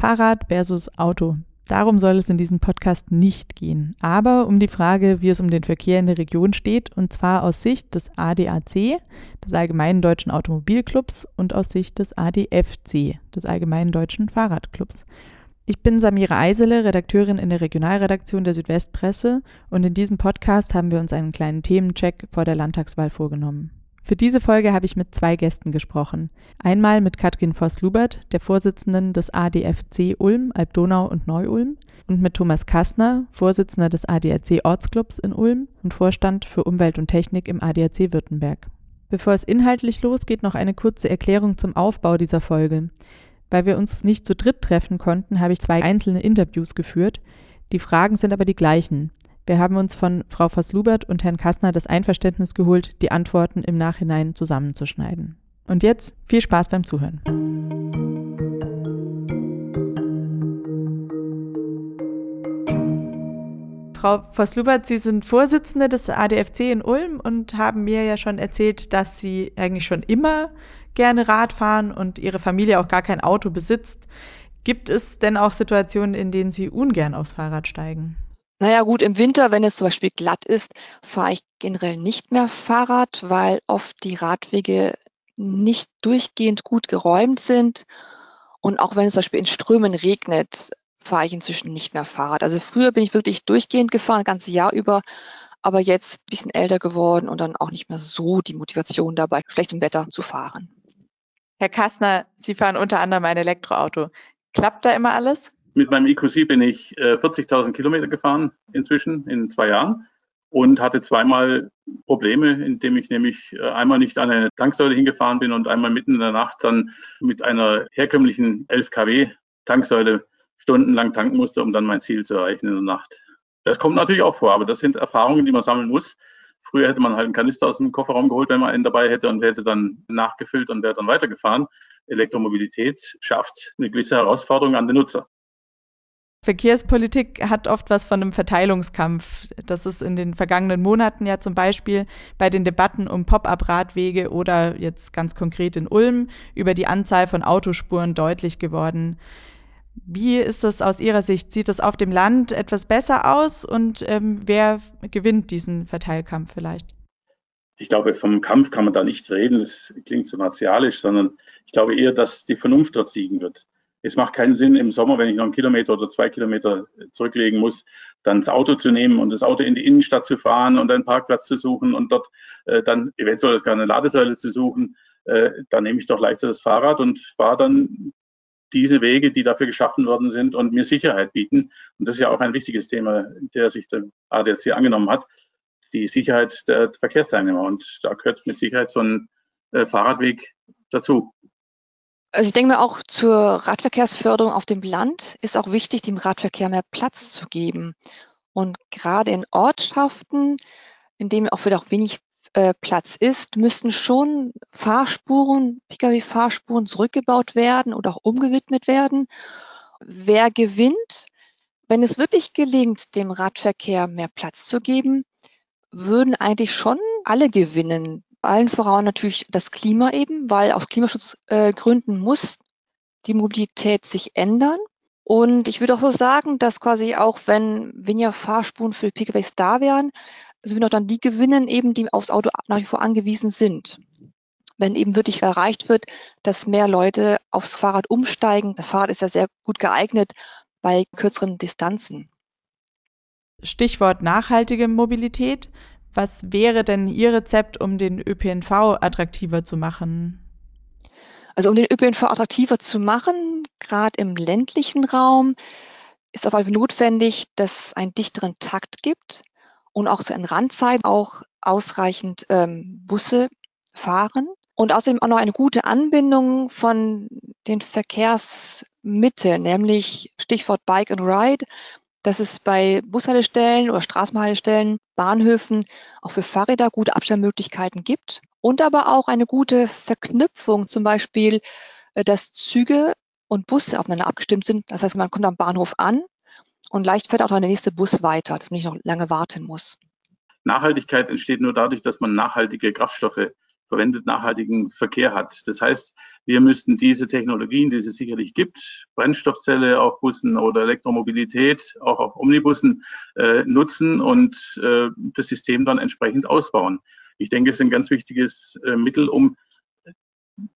Fahrrad versus Auto. Darum soll es in diesem Podcast nicht gehen, aber um die Frage, wie es um den Verkehr in der Region steht, und zwar aus Sicht des ADAC, des Allgemeinen Deutschen Automobilclubs, und aus Sicht des ADFC, des Allgemeinen Deutschen Fahrradclubs. Ich bin Samira Eisele, Redakteurin in der Regionalredaktion der Südwestpresse, und in diesem Podcast haben wir uns einen kleinen Themencheck vor der Landtagswahl vorgenommen. Für diese Folge habe ich mit zwei Gästen gesprochen. Einmal mit Katrin Voss-Lubert, der Vorsitzenden des ADFC Ulm, Alb-Donau und Neu-Ulm, und mit Thomas Kastner, Vorsitzender des ADAC Ortsclubs in Ulm und Vorstand für Umwelt und Technik im ADAC Württemberg. Bevor es inhaltlich losgeht, noch eine kurze Erklärung zum Aufbau dieser Folge. Weil wir uns nicht zu dritt treffen konnten, habe ich zwei einzelne Interviews geführt. Die Fragen sind aber die gleichen. Wir haben uns von Frau Voss-Lubert und Herrn Kastner das Einverständnis geholt, die Antworten im Nachhinein zusammenzuschneiden. Und jetzt viel Spaß beim Zuhören. Frau Voss-Lubert, Sie sind Vorsitzende des ADFC in Ulm und haben mir ja schon erzählt, dass Sie eigentlich schon immer gerne Rad fahren und Ihre Familie auch gar kein Auto besitzt. Gibt es denn auch Situationen, in denen Sie ungern aufs Fahrrad steigen? Naja gut, im Winter, wenn es zum Beispiel glatt ist, fahre ich generell nicht mehr Fahrrad, weil oft die Radwege nicht durchgehend gut geräumt sind. Und auch wenn es zum Beispiel in Strömen regnet, fahre ich inzwischen nicht mehr Fahrrad. Also früher bin ich wirklich durchgehend gefahren, das ganze Jahr über, aber jetzt ein bisschen älter geworden und dann auch nicht mehr so die Motivation dabei, schlechtem Wetter zu fahren. Herr Kastner, Sie fahren unter anderem ein Elektroauto. Klappt da immer alles? Mit meinem EQC bin ich äh, 40.000 Kilometer gefahren inzwischen in zwei Jahren und hatte zweimal Probleme, indem ich nämlich äh, einmal nicht an eine Tanksäule hingefahren bin und einmal mitten in der Nacht dann mit einer herkömmlichen 11 kW Tanksäule stundenlang tanken musste, um dann mein Ziel zu erreichen in der Nacht. Das kommt natürlich auch vor, aber das sind Erfahrungen, die man sammeln muss. Früher hätte man halt einen Kanister aus dem Kofferraum geholt, wenn man einen dabei hätte und hätte dann nachgefüllt und wäre dann weitergefahren. Elektromobilität schafft eine gewisse Herausforderung an den Nutzer. Verkehrspolitik hat oft was von einem Verteilungskampf. Das ist in den vergangenen Monaten ja zum Beispiel bei den Debatten um Pop-up-Radwege oder jetzt ganz konkret in Ulm über die Anzahl von Autospuren deutlich geworden. Wie ist das aus Ihrer Sicht? Sieht das auf dem Land etwas besser aus und ähm, wer gewinnt diesen Verteilkampf vielleicht? Ich glaube, vom Kampf kann man da nicht reden, das klingt so martialisch, sondern ich glaube eher, dass die Vernunft dort siegen wird. Es macht keinen Sinn im Sommer, wenn ich noch einen Kilometer oder zwei Kilometer zurücklegen muss, dann das Auto zu nehmen und das Auto in die Innenstadt zu fahren und einen Parkplatz zu suchen und dort äh, dann eventuell sogar eine Ladesäule zu suchen. Äh, dann nehme ich doch leichter das Fahrrad und fahre dann diese Wege, die dafür geschaffen worden sind und mir Sicherheit bieten. Und das ist ja auch ein wichtiges Thema, der sich der ADAC angenommen hat, die Sicherheit der Verkehrsteilnehmer. Und da gehört mit Sicherheit so ein äh, Fahrradweg dazu. Also ich denke mir auch zur Radverkehrsförderung auf dem Land ist auch wichtig, dem Radverkehr mehr Platz zu geben. Und gerade in Ortschaften, in denen auch wieder auch wenig äh, Platz ist, müssten schon Fahrspuren, Pkw-Fahrspuren zurückgebaut werden oder auch umgewidmet werden. Wer gewinnt? Wenn es wirklich gelingt, dem Radverkehr mehr Platz zu geben, würden eigentlich schon alle gewinnen allen voran natürlich das Klima eben, weil aus Klimaschutzgründen äh, muss die Mobilität sich ändern. Und ich würde auch so sagen, dass quasi auch wenn weniger Fahrspuren für PKWs da wären, sind wir noch dann die gewinnen eben, die aufs Auto nach wie vor angewiesen sind. Wenn eben wirklich erreicht wird, dass mehr Leute aufs Fahrrad umsteigen. Das Fahrrad ist ja sehr gut geeignet bei kürzeren Distanzen. Stichwort nachhaltige Mobilität. Was wäre denn Ihr Rezept, um den ÖPNV attraktiver zu machen? Also um den ÖPNV attraktiver zu machen, gerade im ländlichen Raum, ist auf jeden Fall notwendig, dass es einen dichteren Takt gibt und auch zu den Randzeiten auch ausreichend ähm, Busse fahren. Und außerdem auch noch eine gute Anbindung von den Verkehrsmitteln, nämlich Stichwort Bike and Ride, dass es bei Bushaltestellen oder Straßenbahnhaltestellen, Bahnhöfen auch für Fahrräder gute Abstellmöglichkeiten gibt und aber auch eine gute Verknüpfung, zum Beispiel, äh, dass Züge und Busse aufeinander abgestimmt sind. Das heißt, man kommt am Bahnhof an und leicht fährt auch der nächste Bus weiter, dass man nicht noch lange warten muss. Nachhaltigkeit entsteht nur dadurch, dass man nachhaltige Kraftstoffe verwendet, nachhaltigen Verkehr hat. Das heißt, wir müssten diese Technologien, die es sicherlich gibt, Brennstoffzelle auf Bussen oder Elektromobilität auch auf Omnibussen äh, nutzen und äh, das System dann entsprechend ausbauen. Ich denke, es ist ein ganz wichtiges äh, Mittel, um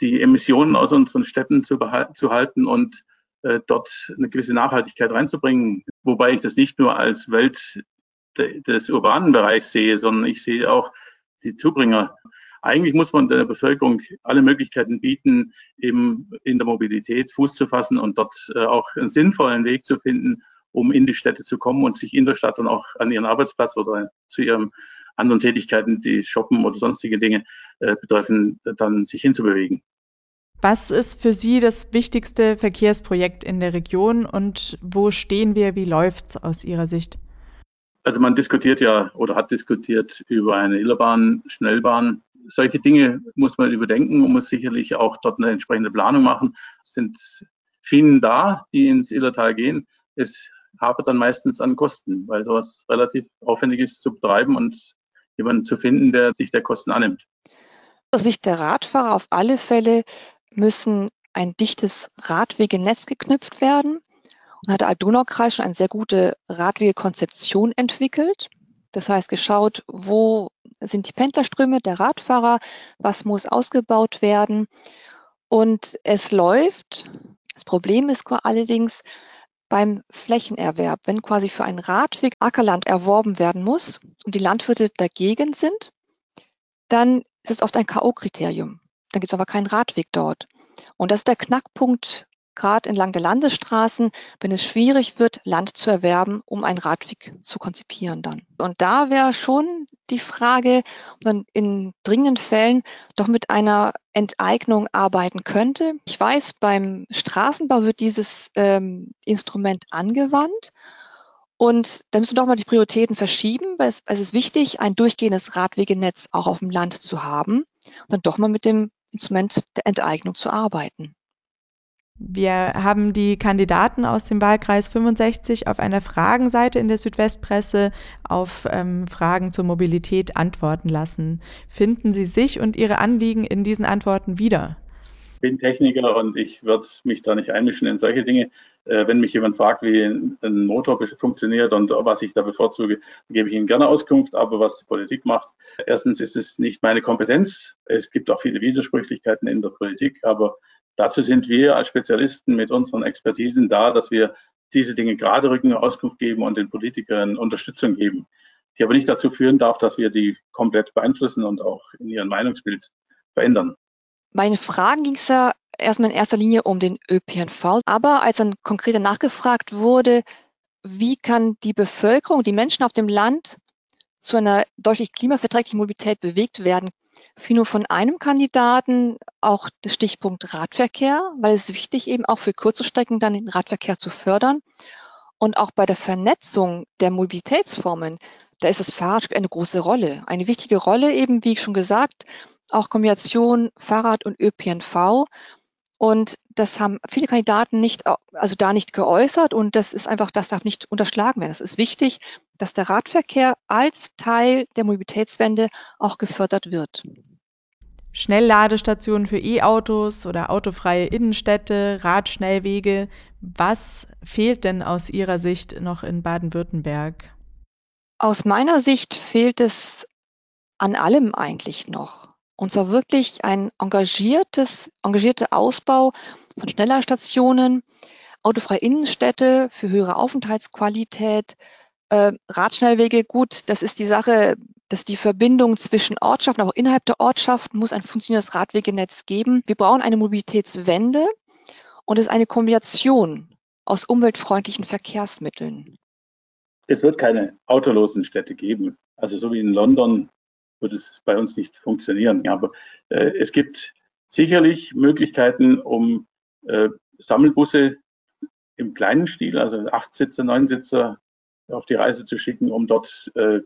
die Emissionen aus unseren Städten zu, zu halten und äh, dort eine gewisse Nachhaltigkeit reinzubringen. Wobei ich das nicht nur als Welt de, des urbanen Bereichs sehe, sondern ich sehe auch die Zubringer eigentlich muss man der Bevölkerung alle Möglichkeiten bieten, eben in der Mobilität Fuß zu fassen und dort äh, auch einen sinnvollen Weg zu finden, um in die Städte zu kommen und sich in der Stadt dann auch an ihren Arbeitsplatz oder zu ihren anderen Tätigkeiten, die Shoppen oder sonstige Dinge äh, betreffen, dann sich hinzubewegen. Was ist für Sie das wichtigste Verkehrsprojekt in der Region und wo stehen wir, wie läuft es aus Ihrer Sicht? Also man diskutiert ja oder hat diskutiert über eine Illerbahn, Schnellbahn solche Dinge muss man überdenken und muss sicherlich auch dort eine entsprechende Planung machen. Es sind Schienen da, die ins Illertal gehen. Es hapert dann meistens an Kosten, weil sowas relativ aufwendig ist zu betreiben und jemanden zu finden, der sich der Kosten annimmt. Aus Sicht der Radfahrer auf alle Fälle müssen ein dichtes Radwegenetz geknüpft werden. Und hat der Alb-Donau-Kreis schon eine sehr gute Radwegekonzeption entwickelt. Das heißt, geschaut, wo sind die Pendlerströme der Radfahrer, was muss ausgebaut werden. Und es läuft. Das Problem ist allerdings beim Flächenerwerb, wenn quasi für einen Radweg Ackerland erworben werden muss und die Landwirte dagegen sind, dann ist es oft ein K.O.-Kriterium. Dann gibt es aber keinen Radweg dort. Und das ist der Knackpunkt gerade entlang der Landesstraßen, wenn es schwierig wird, Land zu erwerben, um einen Radweg zu konzipieren dann. Und da wäre schon die Frage, ob man in dringenden Fällen doch mit einer Enteignung arbeiten könnte. Ich weiß, beim Straßenbau wird dieses ähm, Instrument angewandt. Und da müssen wir doch mal die Prioritäten verschieben, weil es, es ist wichtig, ein durchgehendes Radwegenetz auch auf dem Land zu haben und dann doch mal mit dem Instrument der Enteignung zu arbeiten. Wir haben die Kandidaten aus dem Wahlkreis 65 auf einer Fragenseite in der Südwestpresse auf ähm, Fragen zur Mobilität antworten lassen. Finden Sie sich und Ihre Anliegen in diesen Antworten wieder? Ich bin Techniker und ich würde mich da nicht einmischen in solche Dinge. Äh, wenn mich jemand fragt, wie ein Motor funktioniert und was ich da bevorzuge, gebe ich Ihnen gerne Auskunft. Aber was die Politik macht, erstens ist es nicht meine Kompetenz. Es gibt auch viele Widersprüchlichkeiten in der Politik, aber Dazu sind wir als Spezialisten mit unseren Expertisen da, dass wir diese Dinge gerade rücken, Auskunft geben und den Politikern Unterstützung geben, die aber nicht dazu führen darf, dass wir die komplett beeinflussen und auch in ihrem Meinungsbild verändern. Meine Fragen ging es ja erstmal in erster Linie um den ÖPNV, aber als dann konkreter nachgefragt wurde, wie kann die Bevölkerung, die Menschen auf dem Land zu einer deutlich klimaverträglichen Mobilität bewegt werden, nur von einem Kandidaten auch der Stichpunkt Radverkehr, weil es wichtig eben auch für kurze Strecken dann den Radverkehr zu fördern. Und auch bei der Vernetzung der Mobilitätsformen, da ist das Fahrrad spielt eine große Rolle. Eine wichtige Rolle eben, wie schon gesagt, auch Kombination Fahrrad und ÖPNV. Und das haben viele Kandidaten nicht, also da nicht geäußert. Und das ist einfach, das darf nicht unterschlagen werden. Es ist wichtig, dass der Radverkehr als Teil der Mobilitätswende auch gefördert wird. Schnellladestationen für E-Autos oder autofreie Innenstädte, Radschnellwege. Was fehlt denn aus Ihrer Sicht noch in Baden-Württemberg? Aus meiner Sicht fehlt es an allem eigentlich noch. Und zwar wirklich ein engagiertes, engagierter Ausbau von Schnellerstationen, autofreie Innenstädte für höhere Aufenthaltsqualität, äh, Radschnellwege, gut, das ist die Sache, dass die Verbindung zwischen Ortschaften, aber auch innerhalb der Ortschaften muss ein funktionierendes Radwegenetz geben. Wir brauchen eine Mobilitätswende und es ist eine Kombination aus umweltfreundlichen Verkehrsmitteln. Es wird keine autolosen Städte geben. Also so wie in London wird es bei uns nicht funktionieren. Aber äh, es gibt sicherlich Möglichkeiten, um äh, Sammelbusse im kleinen Stil, also acht Sitzer, neun Sitzer, auf die Reise zu schicken, um dort äh,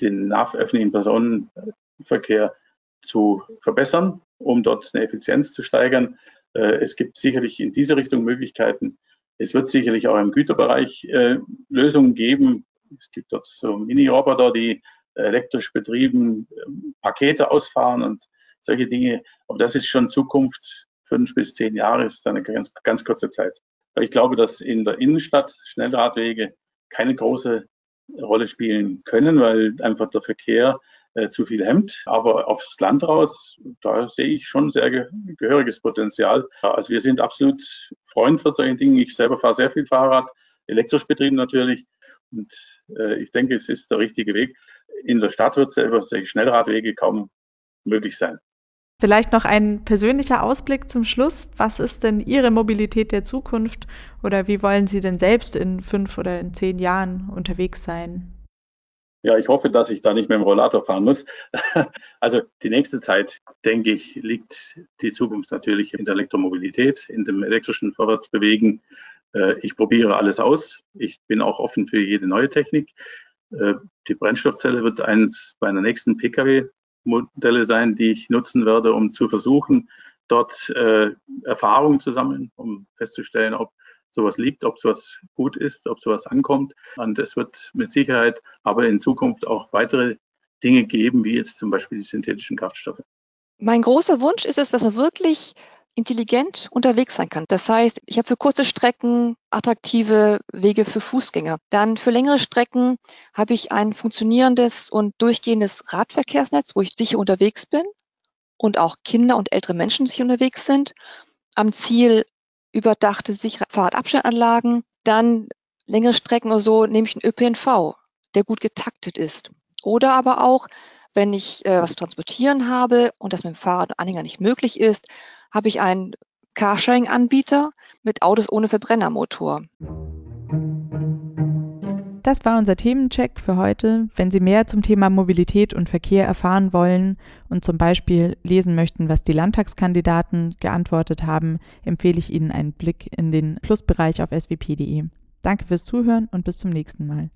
den öffentlichen Personenverkehr zu verbessern, um dort eine Effizienz zu steigern. Äh, es gibt sicherlich in diese Richtung Möglichkeiten. Es wird sicherlich auch im Güterbereich äh, Lösungen geben. Es gibt dort so Mini-Roboter, die elektrisch betrieben ähm, Pakete ausfahren und solche Dinge. Aber das ist schon Zukunft. Fünf bis zehn Jahre ist eine ganz, ganz kurze Zeit. Ich glaube, dass in der Innenstadt Schnellradwege keine große Rolle spielen können, weil einfach der Verkehr äh, zu viel hemmt. Aber aufs Land raus, da sehe ich schon sehr ge gehöriges Potenzial. Also wir sind absolut Freund von solchen Dingen. Ich selber fahre sehr viel Fahrrad, elektrisch betrieben natürlich. Und äh, ich denke, es ist der richtige Weg. In der Stadt wird selber solche Schnellradwege kaum möglich sein. Vielleicht noch ein persönlicher Ausblick zum Schluss. Was ist denn Ihre Mobilität der Zukunft oder wie wollen Sie denn selbst in fünf oder in zehn Jahren unterwegs sein? Ja, ich hoffe, dass ich da nicht mehr im Rollator fahren muss. Also die nächste Zeit, denke ich, liegt die Zukunft natürlich in der Elektromobilität, in dem elektrischen Vorwärtsbewegen. Äh, ich probiere alles aus. Ich bin auch offen für jede neue Technik. Äh, die Brennstoffzelle wird eins meiner nächsten Pkw Modelle sein, die ich nutzen werde, um zu versuchen, dort äh, Erfahrungen zu sammeln, um festzustellen, ob sowas liegt, ob sowas gut ist, ob sowas ankommt. Und es wird mit Sicherheit aber in Zukunft auch weitere Dinge geben, wie jetzt zum Beispiel die synthetischen Kraftstoffe. Mein großer Wunsch ist es, dass man wirklich intelligent unterwegs sein kann. Das heißt, ich habe für kurze Strecken attraktive Wege für Fußgänger. Dann für längere Strecken habe ich ein funktionierendes und durchgehendes Radverkehrsnetz, wo ich sicher unterwegs bin und auch Kinder und ältere Menschen sicher unterwegs sind. Am Ziel überdachte sichere Fahrradabstellanlagen. Dann längere Strecken oder so nehme ich einen ÖPNV, der gut getaktet ist. Oder aber auch, wenn ich äh, was zu transportieren habe und das mit dem Fahrrad und Anhänger nicht möglich ist, habe ich einen Carsharing-Anbieter mit Autos ohne Verbrennermotor. Das war unser Themencheck für heute. Wenn Sie mehr zum Thema Mobilität und Verkehr erfahren wollen und zum Beispiel lesen möchten, was die Landtagskandidaten geantwortet haben, empfehle ich Ihnen einen Blick in den Plusbereich auf swp.de. Danke fürs Zuhören und bis zum nächsten Mal.